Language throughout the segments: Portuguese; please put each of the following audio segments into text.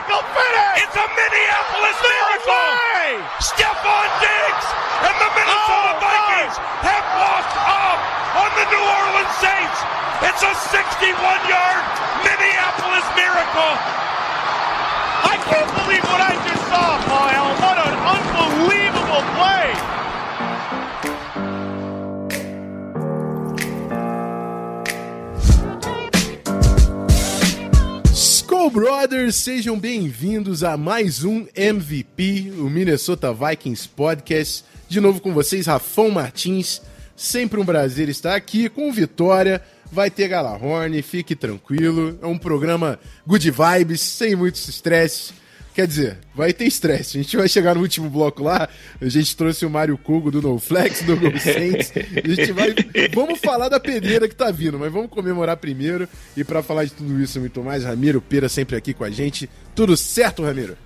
Miracle finish. It's a Minneapolis miracle. Stephon Diggs and the Minnesota Oh, Vikings have walked up on the New Orleans Saints. It's a 61-yard Minneapolis miracle. I can't believe what I just saw, Paul Skull Brothers, sejam bem-vindos a mais um MVP, o Minnesota Vikings Podcast. De novo com vocês, Rafão Martins. Sempre um prazer estar aqui com Vitória. Vai ter Galahorn, fique tranquilo. É um programa good vibes, sem muitos estresses. Quer dizer, vai ter estresse. A gente vai chegar no último bloco lá. A gente trouxe o Mário Cugo do NoFlex, do Saints. A gente vai. Vamos falar da pedreira que tá vindo, mas vamos comemorar primeiro. E para falar de tudo isso e muito mais, Ramiro Pera sempre aqui com a gente. Tudo certo, Ramiro?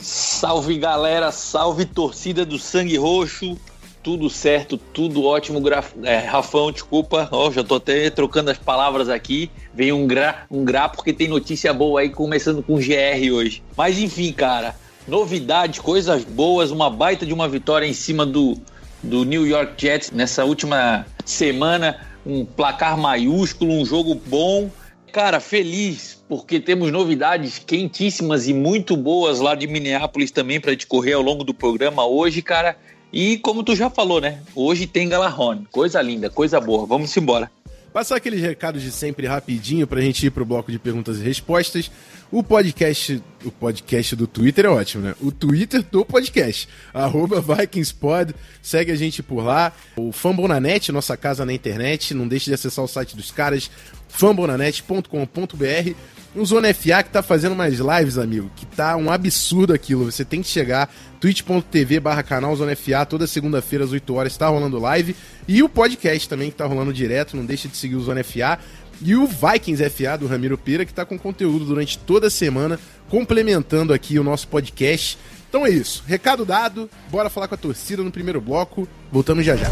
Salve galera, salve torcida do Sangue Roxo. Tudo certo, tudo ótimo, graf... é, Rafão, desculpa, ó, já tô até trocando as palavras aqui. Veio um gra, um gra porque tem notícia boa aí, começando com GR hoje. Mas enfim, cara, novidades, coisas boas, uma baita de uma vitória em cima do, do New York Jets nessa última semana. Um placar maiúsculo, um jogo bom. Cara, feliz porque temos novidades quentíssimas e muito boas lá de Minneapolis também para te correr ao longo do programa hoje, cara. E como tu já falou, né? Hoje tem Galahorn. Coisa linda, coisa boa. Vamos embora. Passar aqueles recados de sempre rapidinho pra gente ir pro bloco de perguntas e respostas. O podcast, o podcast do Twitter é ótimo, né? O Twitter do podcast, arroba VikingsPod, segue a gente por lá. O Fambonanet, nossa casa na internet, não deixe de acessar o site dos caras, fambonanet.com.br. O Zona FA que tá fazendo mais lives, amigo, que tá um absurdo aquilo. Você tem que chegar, twitch.tv barra canal Zona FA, toda segunda-feira às 8 horas tá rolando live. E o podcast também que tá rolando direto, não deixe de seguir o Zona FA. E o Vikings FA do Ramiro Pira, que tá com conteúdo durante toda a semana, complementando aqui o nosso podcast. Então é isso, recado dado, bora falar com a torcida no primeiro bloco, voltamos já já.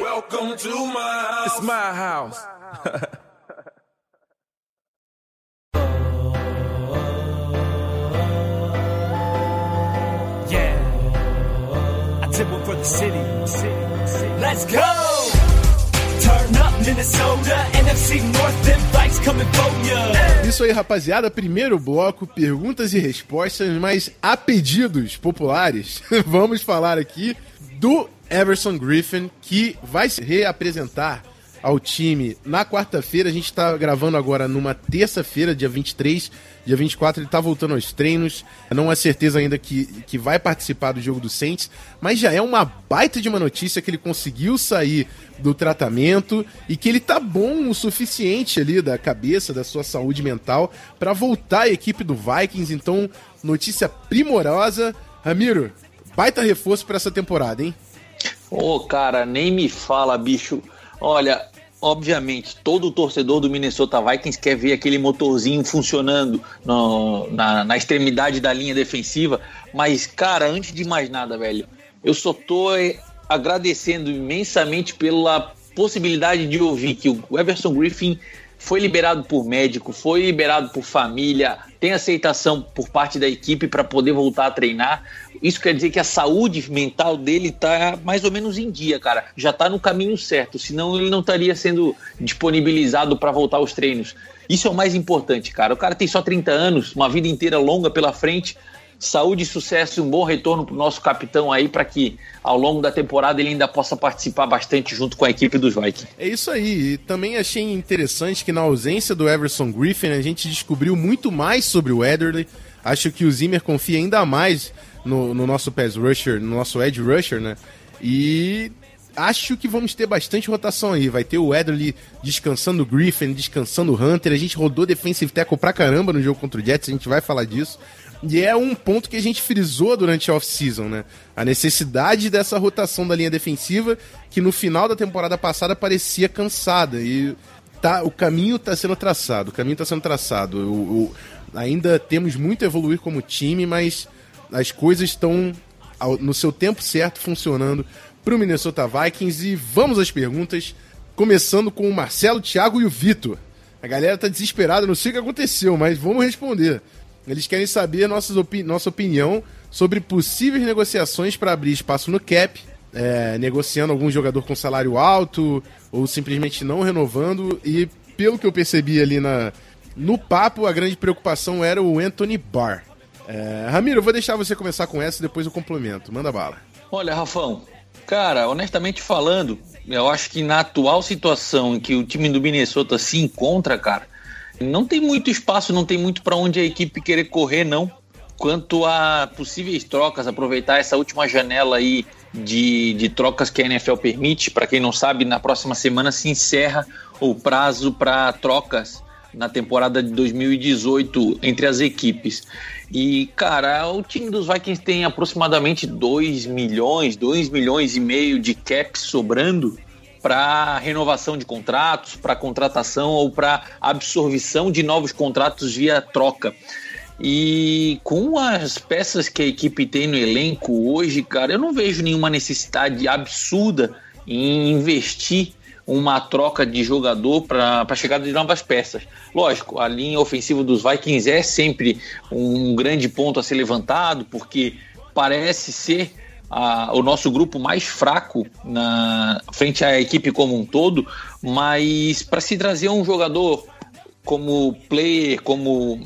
Welcome to my house. It's my house. Isso aí, rapaziada. Primeiro bloco, perguntas e respostas, mas a pedidos populares, vamos falar aqui do Everson Griffin, que vai se reapresentar ao time na quarta-feira. A gente tá gravando agora numa terça-feira, dia 23. Dia 24 ele tá voltando aos treinos. Não há certeza ainda que, que vai participar do jogo do Saints, mas já é uma baita de uma notícia que ele conseguiu sair do tratamento e que ele tá bom o suficiente ali da cabeça, da sua saúde mental para voltar à equipe do Vikings. Então, notícia primorosa. Ramiro, baita reforço para essa temporada, hein? Ô, oh, cara, nem me fala, bicho. Olha, obviamente, todo torcedor do Minnesota Vikings quer ver aquele motorzinho funcionando no, na, na, extremidade da linha defensiva. Mas, cara, antes de mais nada, velho, eu só tô eh, agradecendo imensamente pela possibilidade de ouvir que o Everson Griffin foi liberado por médico, foi liberado por família, tem aceitação por parte da equipe para poder voltar a treinar. Isso quer dizer que a saúde mental dele tá mais ou menos em dia, cara. Já tá no caminho certo, senão ele não estaria sendo disponibilizado para voltar aos treinos. Isso é o mais importante, cara. O cara tem só 30 anos, uma vida inteira longa pela frente. Saúde, sucesso e um bom retorno pro nosso capitão aí para que ao longo da temporada ele ainda possa participar bastante junto com a equipe dos Vikings. É isso aí. E também achei interessante que na ausência do Everson Griffin a gente descobriu muito mais sobre o Ederly. Acho que o Zimmer confia ainda mais no, no nosso pass rusher, no nosso edge rusher, né? E acho que vamos ter bastante rotação aí. Vai ter o Edley descansando o Griffin, descansando o Hunter. A gente rodou defensive tackle pra caramba no jogo contra o Jets, a gente vai falar disso. E é um ponto que a gente frisou durante a off-season, né? A necessidade dessa rotação da linha defensiva, que no final da temporada passada parecia cansada. E tá, o caminho está sendo traçado. O caminho está sendo traçado. O, o, ainda temos muito a evoluir como time, mas as coisas estão no seu tempo certo funcionando para o Minnesota Vikings. E vamos às perguntas, começando com o Marcelo, Thiago e o Vitor. A galera tá desesperada, não sei o que aconteceu, mas vamos responder. Eles querem saber nossas opi nossa opinião sobre possíveis negociações para abrir espaço no cap, é, negociando algum jogador com salário alto ou simplesmente não renovando. E pelo que eu percebi ali na, no papo, a grande preocupação era o Anthony Barr. É, Ramiro, eu vou deixar você começar com essa e depois eu complemento. Manda bala. Olha, Rafão, cara, honestamente falando, eu acho que na atual situação em que o time do Minnesota se encontra, cara, não tem muito espaço, não tem muito para onde a equipe querer correr, não. Quanto a possíveis trocas, aproveitar essa última janela aí de, de trocas que a NFL permite. Para quem não sabe, na próxima semana se encerra o prazo para trocas na temporada de 2018 entre as equipes. E, cara, o time dos Vikings tem aproximadamente 2 milhões, 2 milhões e meio de cap sobrando para renovação de contratos, para contratação ou para absorção de novos contratos via troca. E com as peças que a equipe tem no elenco hoje, cara, eu não vejo nenhuma necessidade absurda em investir uma troca de jogador para a chegada de novas peças. Lógico, a linha ofensiva dos Vikings é sempre um grande ponto a ser levantado, porque parece ser a, o nosso grupo mais fraco na frente à equipe como um todo, mas para se trazer um jogador como player, como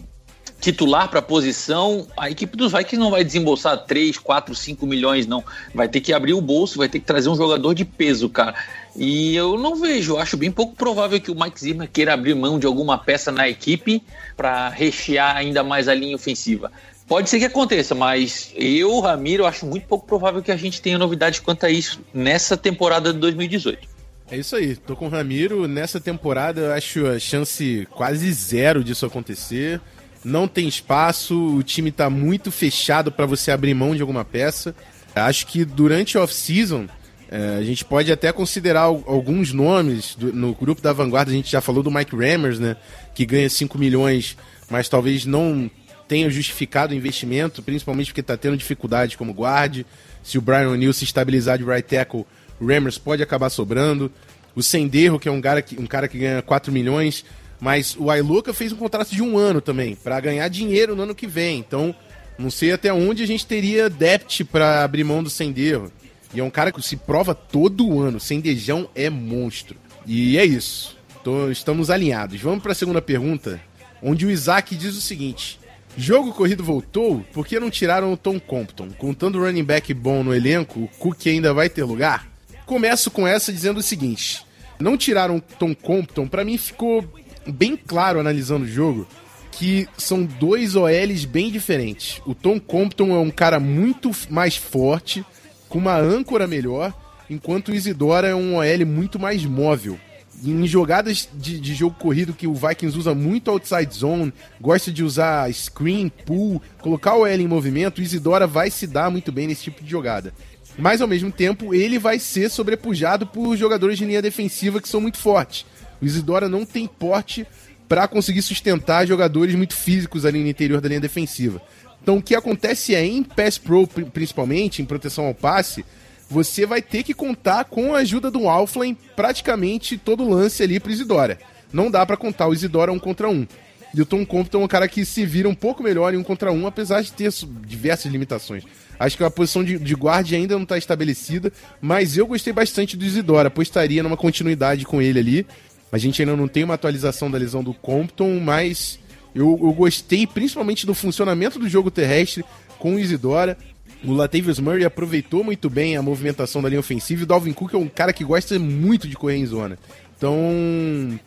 titular para a posição, a equipe dos Vikings não vai desembolsar 3, 4, 5 milhões, não. Vai ter que abrir o bolso, vai ter que trazer um jogador de peso, cara. E eu não vejo, acho bem pouco provável que o Mike Zimmer queira abrir mão de alguma peça na equipe para rechear ainda mais a linha ofensiva. Pode ser que aconteça, mas eu, Ramiro, acho muito pouco provável que a gente tenha novidades quanto a isso nessa temporada de 2018. É isso aí, tô com o Ramiro. Nessa temporada eu acho a chance quase zero disso acontecer. Não tem espaço, o time tá muito fechado para você abrir mão de alguma peça. Acho que durante a off-season é, a gente pode até considerar alguns nomes. Do, no grupo da vanguarda a gente já falou do Mike Rammers, né? Que ganha 5 milhões, mas talvez não tenha justificado o investimento, principalmente porque está tendo dificuldade como guarde. Se o Brian O'Neill se estabilizar de right tackle, o Rammers pode acabar sobrando. O Senderro, que é um cara que, um cara que ganha 4 milhões, mas o Ailuka fez um contrato de um ano também, para ganhar dinheiro no ano que vem. Então, não sei até onde a gente teria depth para abrir mão do Senderro. E é um cara que se prova todo ano. Sendejão é monstro. E é isso. Tô, estamos alinhados. Vamos para a segunda pergunta, onde o Isaac diz o seguinte: Jogo corrido voltou, por que não tiraram o Tom Compton? Contando o running back bom no elenco, o Cook ainda vai ter lugar? Começo com essa dizendo o seguinte: não tiraram o Tom Compton, para mim ficou bem claro analisando o jogo que são dois OLs bem diferentes. O Tom Compton é um cara muito mais forte, com uma âncora melhor, enquanto o Isidora é um OL muito mais móvel em jogadas de, de, jogo corrido que o Vikings usa muito outside zone, gosta de usar screen, pull, colocar o L em movimento, o Isidora vai se dar muito bem nesse tipo de jogada. Mas ao mesmo tempo, ele vai ser sobrepujado por jogadores de linha defensiva que são muito fortes. O Isidora não tem porte para conseguir sustentar jogadores muito físicos ali no interior da linha defensiva. Então o que acontece é em pass pro principalmente, em proteção ao passe, você vai ter que contar com a ajuda do Alflame praticamente todo lance ali pro Isidora. Não dá para contar o Isidora um contra um. E o Tom Compton é um cara que se vira um pouco melhor em um contra um, apesar de ter diversas limitações. Acho que a posição de, de guarda ainda não está estabelecida, mas eu gostei bastante do Isidora, apostaria numa continuidade com ele ali. A gente ainda não tem uma atualização da lesão do Compton, mas eu, eu gostei principalmente do funcionamento do jogo terrestre com o Isidora. O Latavius Murray aproveitou muito bem a movimentação da linha ofensiva e o Dalvin Cook é um cara que gosta muito de correr em zona. Então,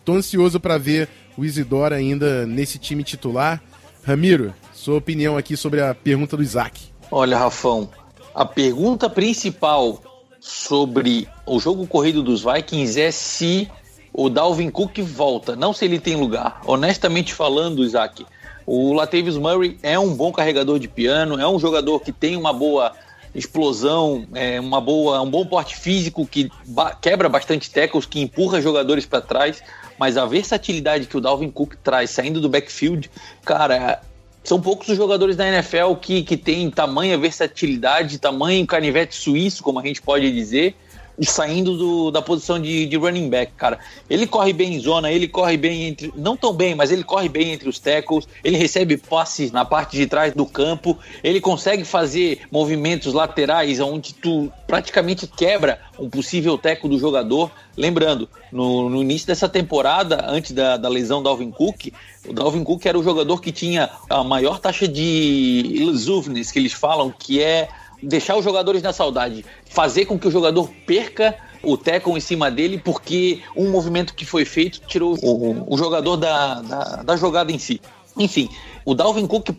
tô ansioso para ver o Isidora ainda nesse time titular. Ramiro, sua opinião aqui sobre a pergunta do Isaac. Olha, Rafão, a pergunta principal sobre o jogo corrido dos Vikings é se o Dalvin Cook volta, não se ele tem lugar. Honestamente falando, Isaac, o Latavius Murray é um bom carregador de piano, é um jogador que tem uma boa explosão, é uma boa, um bom porte físico que ba quebra bastante tackles, que empurra jogadores para trás, mas a versatilidade que o Dalvin Cook traz saindo do backfield, cara, são poucos os jogadores da NFL que, que têm tamanha versatilidade, tamanho canivete suíço, como a gente pode dizer, saindo do, da posição de, de, running back, cara. Ele corre bem em zona, ele corre bem entre. Não tão bem, mas ele corre bem entre os tackles, ele recebe passes na parte de trás do campo, ele consegue fazer movimentos laterais onde tu praticamente quebra um possível teco do jogador. Lembrando, no, no início dessa temporada, antes da, da lesão do Alvin Cook, o Dalvin Cook era o jogador que tinha a maior taxa de illusiveness, que eles falam, que é deixar os jogadores na saudade, fazer com que o jogador perca o tackle em cima dele, porque um movimento que foi feito tirou o, o jogador da, da, da jogada em si. Enfim, o Dalvin Cook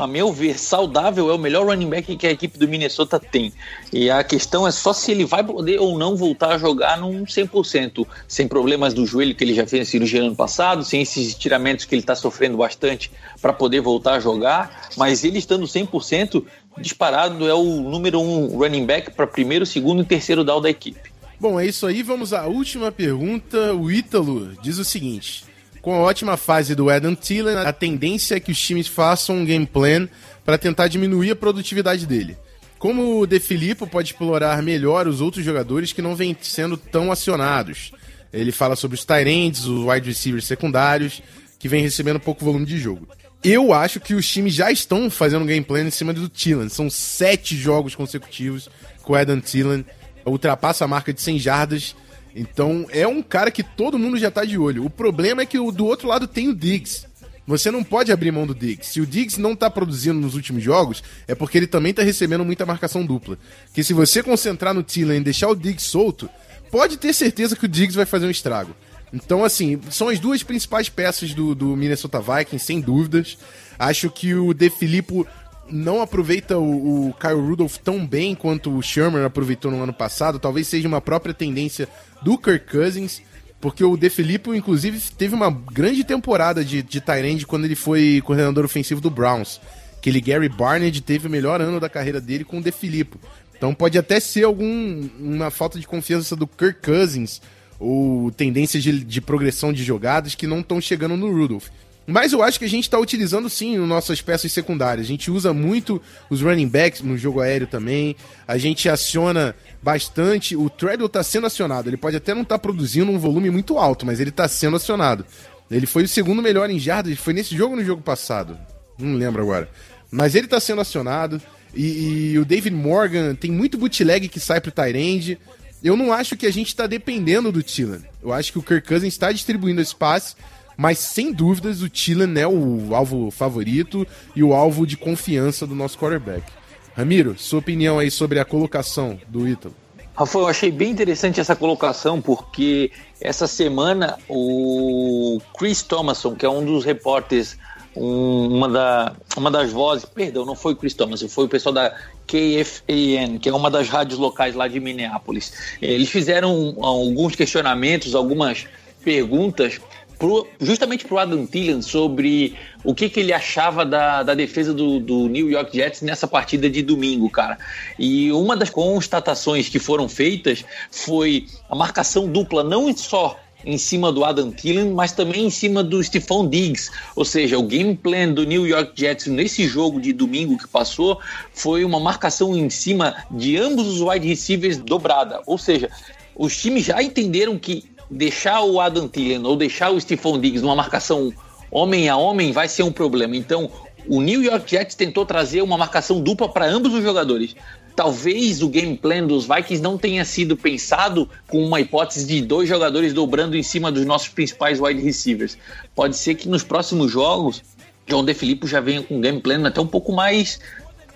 a meu ver, saudável é o melhor running back que a equipe do Minnesota tem. E a questão é só se ele vai poder ou não voltar a jogar num 100%, sem problemas do joelho que ele já fez a cirurgia ano passado, sem esses tiramentos que ele está sofrendo bastante para poder voltar a jogar. Mas ele estando 100%, disparado é o número um running back para primeiro, segundo e terceiro down da equipe. Bom, é isso aí. Vamos à última pergunta. O Ítalo diz o seguinte. Com a ótima fase do Adam Thielen, a tendência é que os times façam um game plan para tentar diminuir a produtividade dele. Como o De Filippo pode explorar melhor os outros jogadores que não vêm sendo tão acionados. Ele fala sobre os Tyrands, os wide receivers secundários, que vem recebendo pouco volume de jogo. Eu acho que os times já estão fazendo game plan em cima do Thielen. São sete jogos consecutivos com o Adam Thielen. Ultrapassa a marca de 100 jardas então é um cara que todo mundo já tá de olho. O problema é que do outro lado tem o Diggs. Você não pode abrir mão do Diggs. Se o Diggs não tá produzindo nos últimos jogos, é porque ele também tá recebendo muita marcação dupla. Que se você concentrar no Thielen e deixar o Diggs solto, pode ter certeza que o Diggs vai fazer um estrago. Então, assim, são as duas principais peças do, do Minnesota Vikings, sem dúvidas. Acho que o De Filippo não aproveita o, o Kyle Rudolph tão bem quanto o Sherman aproveitou no ano passado. Talvez seja uma própria tendência do Kirk Cousins, porque o De Filippo, inclusive, teve uma grande temporada de, de Tyrande quando ele foi coordenador ofensivo do Browns. Aquele Gary Barnett teve o melhor ano da carreira dele com o De Filippo. Então pode até ser alguma falta de confiança do Kirk Cousins ou tendências de, de progressão de jogadas que não estão chegando no Rudolph. Mas eu acho que a gente está utilizando sim nossas peças secundárias. A gente usa muito os running backs no jogo aéreo também. A gente aciona bastante. O Treadwell está sendo acionado. Ele pode até não estar tá produzindo um volume muito alto, mas ele está sendo acionado. Ele foi o segundo melhor em jardas. Foi nesse jogo ou no jogo passado? Não lembro agora. Mas ele está sendo acionado. E, e, o David Morgan tem muito bootleg que sai pro Tyrande. Eu não acho que a gente está dependendo do Tillan. Eu acho que o Kirk Cousins está distribuindo espaço mas sem dúvidas o Thielen é o alvo favorito e o alvo de confiança do nosso quarterback. Ramiro, sua opinião aí sobre a colocação do Ítalo? Rafael, eu achei bem interessante essa colocação, porque essa semana o Chris Thomason, que é um dos repórteres, um, uma, da, uma das vozes, perdão, não foi o Chris Thomason, foi o pessoal da KFAN, que é uma das rádios locais lá de Minneapolis. Eles fizeram alguns questionamentos, algumas perguntas pro, justamente para o Adam Thielen sobre o que, que ele achava da, da defesa do, do, New York Jets nessa partida de domingo, cara. E uma das constatações que foram feitas foi a marcação dupla, não só em cima do Adam Thielen, mas também em cima do Stephon Diggs. Ou seja, o game plan do New York Jets nesse jogo de domingo que passou foi uma marcação em cima de ambos os wide receivers dobrada. Ou seja, os times já entenderam que deixar o Adam Thielen ou deixar o Stephon Diggs numa marcação homem a homem vai ser um problema. Então, o New York Jets tentou trazer uma marcação dupla para ambos os jogadores. Talvez o game plan dos Vikings não tenha sido pensado com uma hipótese de dois jogadores dobrando em cima dos nossos principais wide receivers. Pode ser que nos próximos jogos, John DeFilippo já venha com um game plan até um pouco mais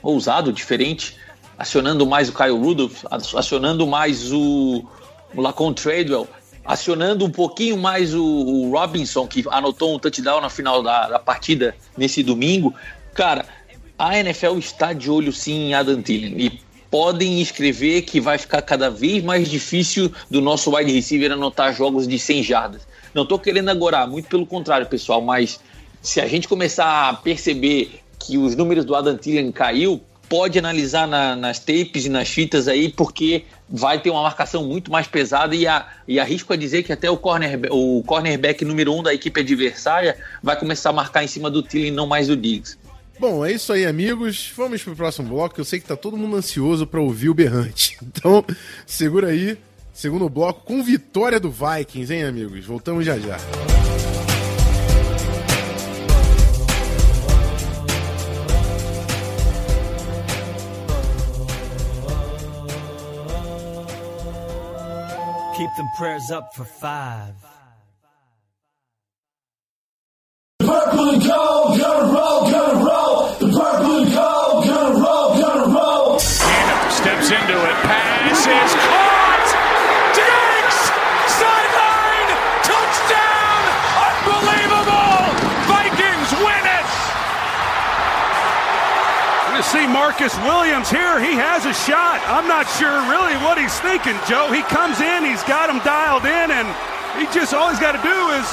ousado, diferente, acionando mais o Kyle Rudolph, acionando mais o, Lacon Tradewell, acionando um pouquinho mais o, o, Robinson, que anotou um touchdown na final da, da, partida nesse domingo. Cara, a NFL está de olho sim em Adam Thielen. E podem escrever que vai ficar cada vez mais difícil do nosso wide receiver anotar jogos de 100 jardas. Não estou querendo agorar, muito pelo contrário, pessoal, mas se a gente começar a perceber que os números do Adam Thielen caiu, pode analisar na, nas tapes e nas fitas aí, porque vai ter uma marcação muito mais pesada e, a, e arrisco a dizer que até o, corner, o cornerback número um da equipe adversária vai começar a marcar em cima do Thielen, não mais do Diggs. Bom, é isso aí, amigos. Vamos pro próximo bloco. Eu sei que tá todo mundo ansioso para ouvir o berrante. Então, segura aí. Segundo bloco com vitória do Vikings, hein, amigos? Voltamos já já. Keep them prayers up for five. purple and gold, Marcus Williams here. He has a shot. I'm not sure really what he's thinking, Joe. He comes in, he's got him dialed in, and he just all he's got to do is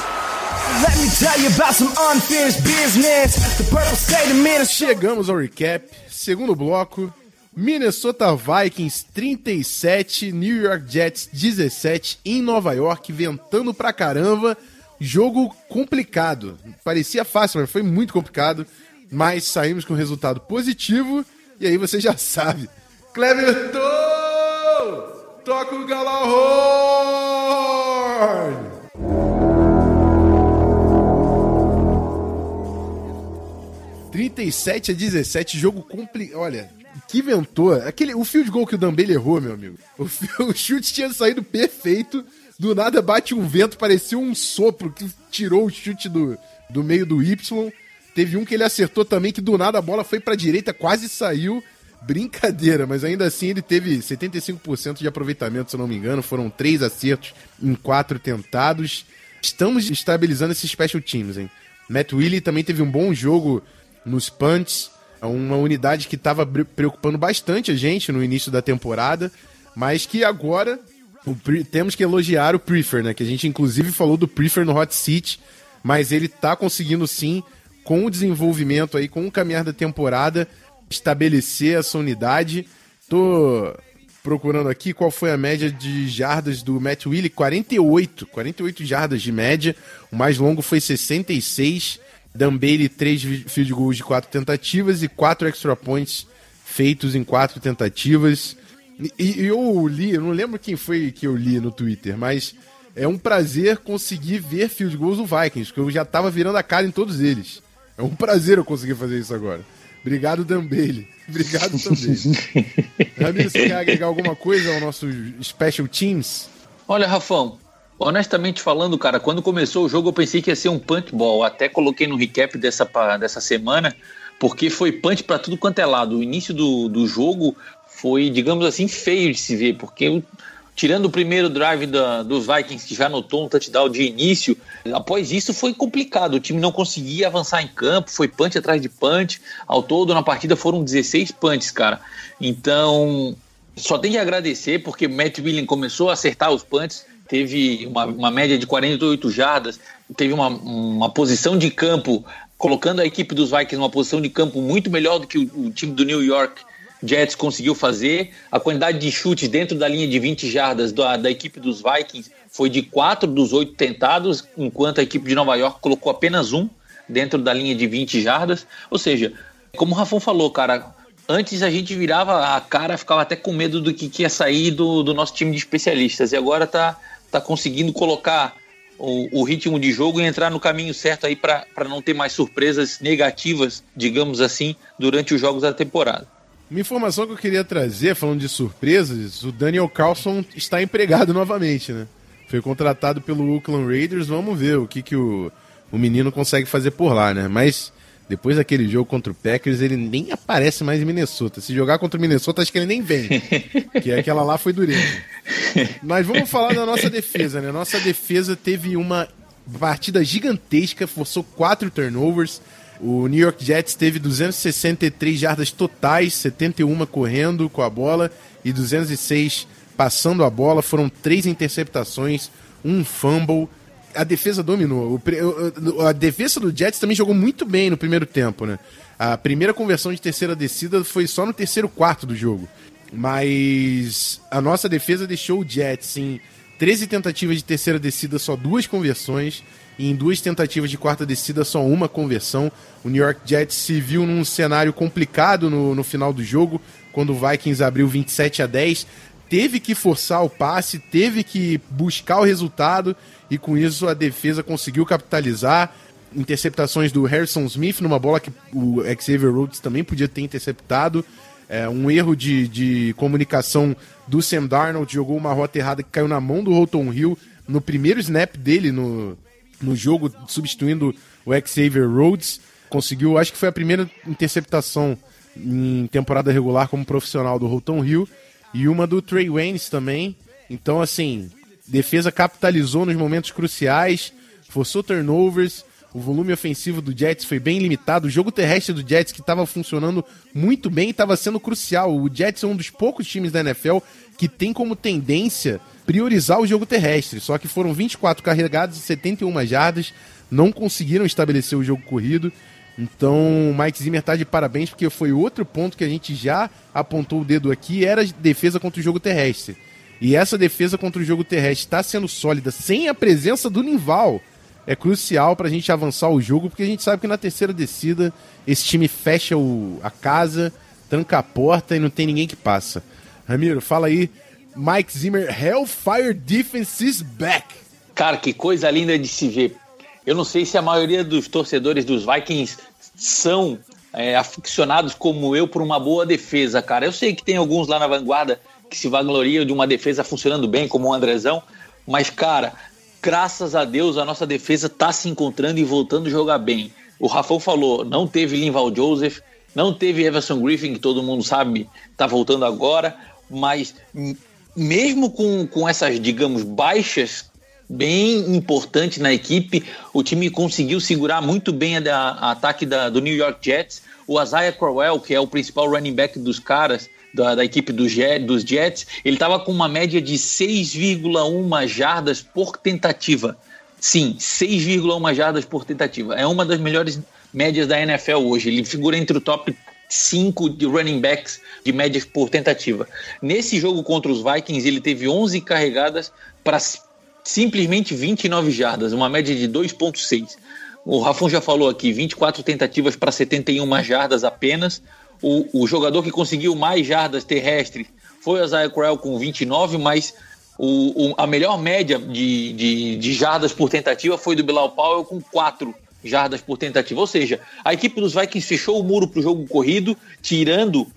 Let me tell you about some unfinished business. The purple state of Minnesota. Chegamos ao recap. Segundo bloco. Minnesota Vikings 37, New York Jets 17 em Nova York, ventando pra caramba. Jogo complicado. Parecia fácil, mas foi muito complicado. Mas saímos com resultado positivo. E aí você já sabe. Cleverton! Toca o Galahorn! 37 a 17, jogo complicado. Olha, que ventou. Aquele, o field goal que o Dambele errou, meu amigo. O, o chute tinha saído perfeito. Do nada bate um vento, parecia um sopro que tirou o chute do, do meio do Y. Teve um que ele acertou também, que do nada a bola foi pra direita, quase saiu. Brincadeira, mas ainda assim ele teve 75% de aproveitamento, se eu não me engano. Foram três acertos em quatro tentados. Estamos estabilizando esses special teams, hein? Matt Willie também teve um bom jogo nos punts. É uma unidade que estava preocupando bastante a gente no início da temporada, mas que agora temos que elogiar o Prefer, né? Que a gente inclusive falou do Prefer no Hot Seat, mas ele tá conseguindo sim, com o desenvolvimento aí, com o caminhar da temporada, estabelecer essa unidade. Tô procurando aqui qual foi a média de jardas do Matt Willie, 48, 48 jardas de média. O mais longo foi 66. Dan Bailey, 3 field goals de 4 tentativas e 4 extra points feitos em 4 tentativas. E, e eu li, eu não lembro quem foi que eu li no Twitter, mas é um prazer conseguir ver field goals do Vikings, porque eu já tava virando a cara em todos eles. É um prazer eu conseguir fazer isso agora. Obrigado, Dan Bailey. Obrigado também. Ramiro, você quer agregar alguma coisa ao nosso Special Teams? Olha, Rafão, honestamente falando, cara, quando começou o jogo eu pensei que ia ser um punch ball. Até coloquei no recap dessa, dessa semana, porque foi punch pra tudo quanto é lado. O início do, do jogo foi, digamos assim, feio de se ver, porque o- tirando o primeiro drive da- dos Vikings, que já anotou um touchdown de início, após isso foi complicado. O time não conseguia avançar em campo, foi punch atrás de punch. Ao todo, na partida foram 16 punts, cara. Então, só tem que agradecer porque Matt Williams começou a acertar os punts, teve uma, uma média de 48 jardas, teve uma, uma posição de campo, colocando a equipe dos Vikings numa posição de campo muito melhor do que o, o time do New York Jets conseguiu fazer. A quantidade de chutes dentro da linha de 20 jardas da, da equipe dos Vikings foi de 4 dos 8 tentados, enquanto a equipe de Nova York colocou apenas um dentro da linha de 20 jardas. Ou seja, como o Rafão falou, cara, antes a gente virava a cara, ficava até com medo do que, que ia sair do, do nosso time de especialistas. E agora tá, tá conseguindo colocar o, o ritmo de jogo e entrar no caminho certo aí para não ter mais surpresas negativas, digamos assim, durante os jogos da temporada. Uma informação que eu queria trazer, falando de surpresas, o Daniel Carlson está empregado novamente, né? Foi contratado pelo Oakland Raiders, vamos ver o que, que o, o menino consegue fazer por lá, né? Mas depois daquele jogo contra o Packers, ele nem aparece mais em Minnesota. Se jogar contra o Minnesota, acho que ele nem vem. que aquela lá foi dureza. Mas vamos falar da nossa defesa, né? Nossa defesa teve uma partida gigantesca, forçou quatro turnovers. O New York Jets teve 263 jardas totais, 71 correndo com a bola e 206 passando a bola. Foram três interceptações, um fumble. A defesa dominou. A defesa do Jets também jogou muito bem no primeiro tempo, né? A primeira conversão de terceira descida foi só no terceiro quarto do jogo. Mas a nossa defesa deixou o Jets em 13 tentativas de terceira descida, só duas conversões. E em duas tentativas de quarta descida, só uma conversão. O New York Jets se viu num cenário complicado no, no final do jogo, quando o Vikings abriu 27 a 10. Teve que forçar o passe, teve que buscar o resultado, e com isso a defesa conseguiu capitalizar. Interceptações do Harrison Smith numa bola que o Xavier Rhodes também podia ter interceptado. É, um erro de, de comunicação do Sam Darnold, jogou uma rota errada que caiu na mão do Holton Hill no primeiro snap dele no, no jogo, substituindo o Xavier Rhodes. Conseguiu, acho que foi a primeira interceptação em temporada regular como profissional do Holton Hill. E uma do Trey Waynes também. Então, assim, defesa capitalizou nos momentos cruciais, forçou turnovers. O volume ofensivo do Jets foi bem limitado. O jogo terrestre do Jets, que estava funcionando muito bem, estava sendo crucial. O Jets é um dos poucos times da NFL que tem como tendência priorizar o jogo terrestre. Só que foram 24 carregados e 71 jardas. Não conseguiram estabelecer o jogo corrido. Então, Mike Zimmer está de parabéns, porque foi outro ponto que a gente já apontou o dedo aqui, era defesa contra o jogo terrestre. E essa defesa contra o jogo terrestre está sendo sólida sem a presença do Nival. É crucial para a gente avançar o jogo, porque a gente sabe que na terceira descida esse time fecha o, a casa, tranca a porta e não tem ninguém que passa. Ramiro, fala aí. Mike Zimmer, Hellfire Defense is back. Cara, que coisa linda de se ver. Eu não sei se a maioria dos torcedores dos Vikings são é, aficionados como eu por uma boa defesa, cara. Eu sei que tem alguns lá na vanguarda que se vangloriam de uma defesa funcionando bem, como o Andrezão, mas, cara, graças a Deus a nossa defesa tá se encontrando e voltando a jogar bem. O Rafão falou, não teve Linval Joseph, não teve Everson Griffin, que todo mundo sabe, tá voltando agora, mas mesmo com, com essas, digamos, baixas bem importante na equipe. O time conseguiu segurar muito bem a, a ataque da, do New York Jets. O Isaiah Crowell, que é o principal running back dos caras, da, da equipe do Jet, dos Jets, ele estava com uma média de 6,1 jardas por tentativa. Sim, 6,1 jardas por tentativa. É uma das melhores médias da NFL hoje. Ele figura entre o top 5 de running backs de médias por tentativa. Nesse jogo contra os Vikings, ele teve 11 carregadas para simplesmente 29 jardas, uma média de 2,6. O Rafon já falou aqui, 24 tentativas para 71 jardas apenas. O, o, jogador que conseguiu mais jardas terrestres foi o Isaiah Crowell com 29, mas o, o, a melhor média de, de, de, jardas por tentativa foi do Bilal Powell com 4 jardas por tentativa. Ou seja, a equipe dos Vikings fechou o muro para o jogo corrido, tirando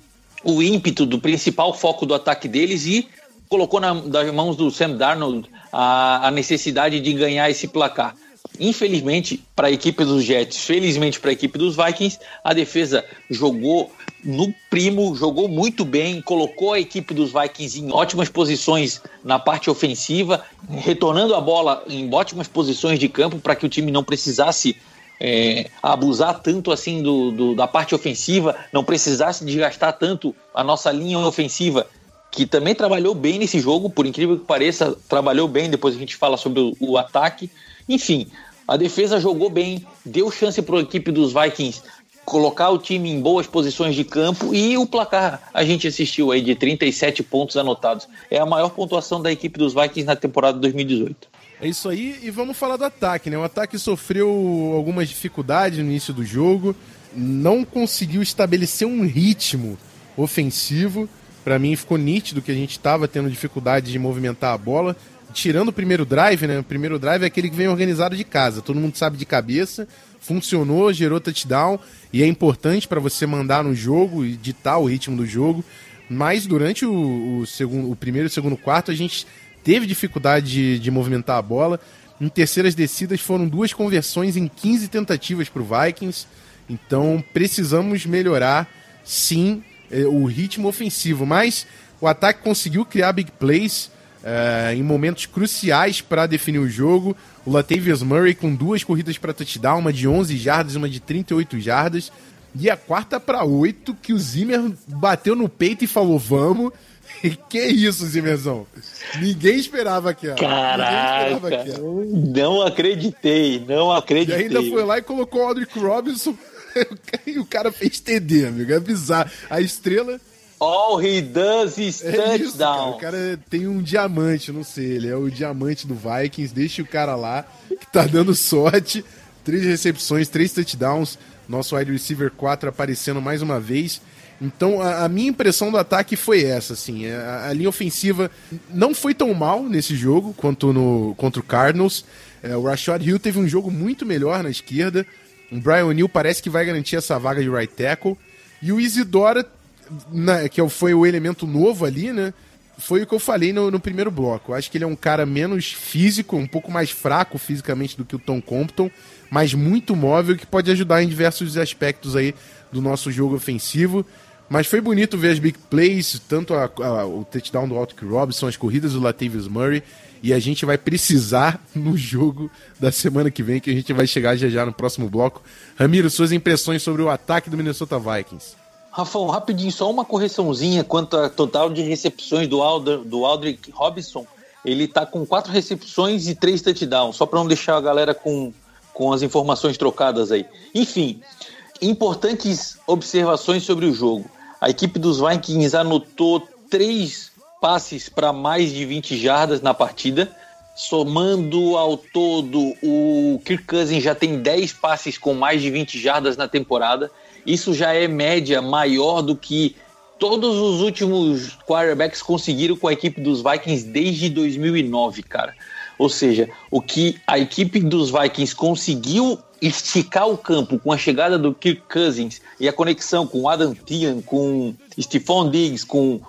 o ímpeto do principal foco do ataque deles e colocou na, nas mãos do Sam Darnold a, a necessidade de ganhar esse placar. Infelizmente para a equipe dos Jets, felizmente para a equipe dos Vikings, a defesa jogou no primo, jogou muito bem, colocou a equipe dos Vikings em ótimas posições na parte ofensiva, retornando a bola em ótimas posições de campo para que o time não precisasse é, abusar tanto assim do, do, da parte ofensiva, não precisasse desgastar tanto a nossa linha ofensiva que também trabalhou bem nesse jogo, por incrível que pareça, trabalhou bem. Depois a gente fala sobre o, o ataque. Enfim, a defesa jogou bem, deu chance para a equipe dos Vikings colocar o time em boas posições de campo e o placar a gente assistiu aí de 37 pontos anotados. É a maior pontuação da equipe dos Vikings na temporada 2018. É isso aí, e vamos falar do ataque, né? O ataque sofreu algumas dificuldades no início do jogo, não conseguiu estabelecer um ritmo ofensivo. Para mim ficou nítido que a gente estava tendo dificuldade de movimentar a bola. Tirando o primeiro drive, né? O primeiro drive é aquele que vem organizado de casa. Todo mundo sabe de cabeça. Funcionou, gerou touchdown. E é importante para você mandar no jogo e ditar o ritmo do jogo. Mas durante o, o, segundo, o primeiro e segundo quarto, a gente teve dificuldade de, de movimentar a bola. Em terceiras descidas foram duas conversões em 15 tentativas para o Vikings. Então precisamos melhorar, sim, é, o ritmo ofensivo, mas o ataque conseguiu criar big plays. é, em momentos cruciais para definir o jogo. O Latavius Murray com duas corridas para touchdown, uma de 11 jardas e uma de 38 jardas. E a quarta para oito que o Zimmer bateu no peito e falou: Vamos. que isso, Zimmerzão? Ninguém esperava aquela. Caraca, esperava aquela. não acreditei, não E acreditei. ainda foi lá e colocou o Aldrich Robinson. e o cara fez TD, amigo. É bizarro. A estrela All he does is é isso, cara. touchdown. O cara tem um diamante, não sei. Ele é o diamante do Vikings. Deixa o cara lá, que tá dando sorte. Três recepções, três touchdowns. Nosso wide receiver 4 aparecendo mais uma vez. Então, a, a minha impressão do ataque foi essa, assim. A, a linha ofensiva não foi tão mal nesse jogo quanto no, contra o Cardinals. É, o Rashad Hill teve um jogo muito melhor na esquerda. O Brian O'Neill parece que vai garantir essa vaga de right tackle. E o Isidora, na- que foi o elemento novo ali, né? Foi o que eu falei no, no primeiro bloco. Acho que ele é um cara menos físico, um pouco mais fraco fisicamente do que o Tom Compton, mas muito móvel, que pode ajudar em diversos aspectos aí do nosso jogo ofensivo. Mas foi bonito ver as big plays, tanto a- a- o touchdown do Altic Robinson, as corridas do Latavius Murray. E a gente vai precisar no jogo da semana que vem, que a gente vai chegar já já no próximo bloco. Ramiro, suas impressões sobre o ataque do Minnesota Vikings. Rafão, rapidinho, só uma correçãozinha quanto ao total de recepções do, Alder, do Aldrich Robinson. Ele tá com quatro recepções e três touchdowns, só para não deixar a galera com, com as informações trocadas aí. Enfim, importantes observações sobre o jogo. A equipe dos Vikings anotou três passes para mais de 20 jardas na partida. Somando ao todo, o Kirk Cousins já tem 10 passes com mais de 20 jardas na temporada. Isso já é média maior do que todos os últimos quarterbacks conseguiram com a equipe dos Vikings desde 2009, cara. Ou seja, o que a equipe dos Vikings conseguiu esticar o campo com a chegada do Kirk Cousins e a conexão com Adam Thielen, com Stephon Diggs, com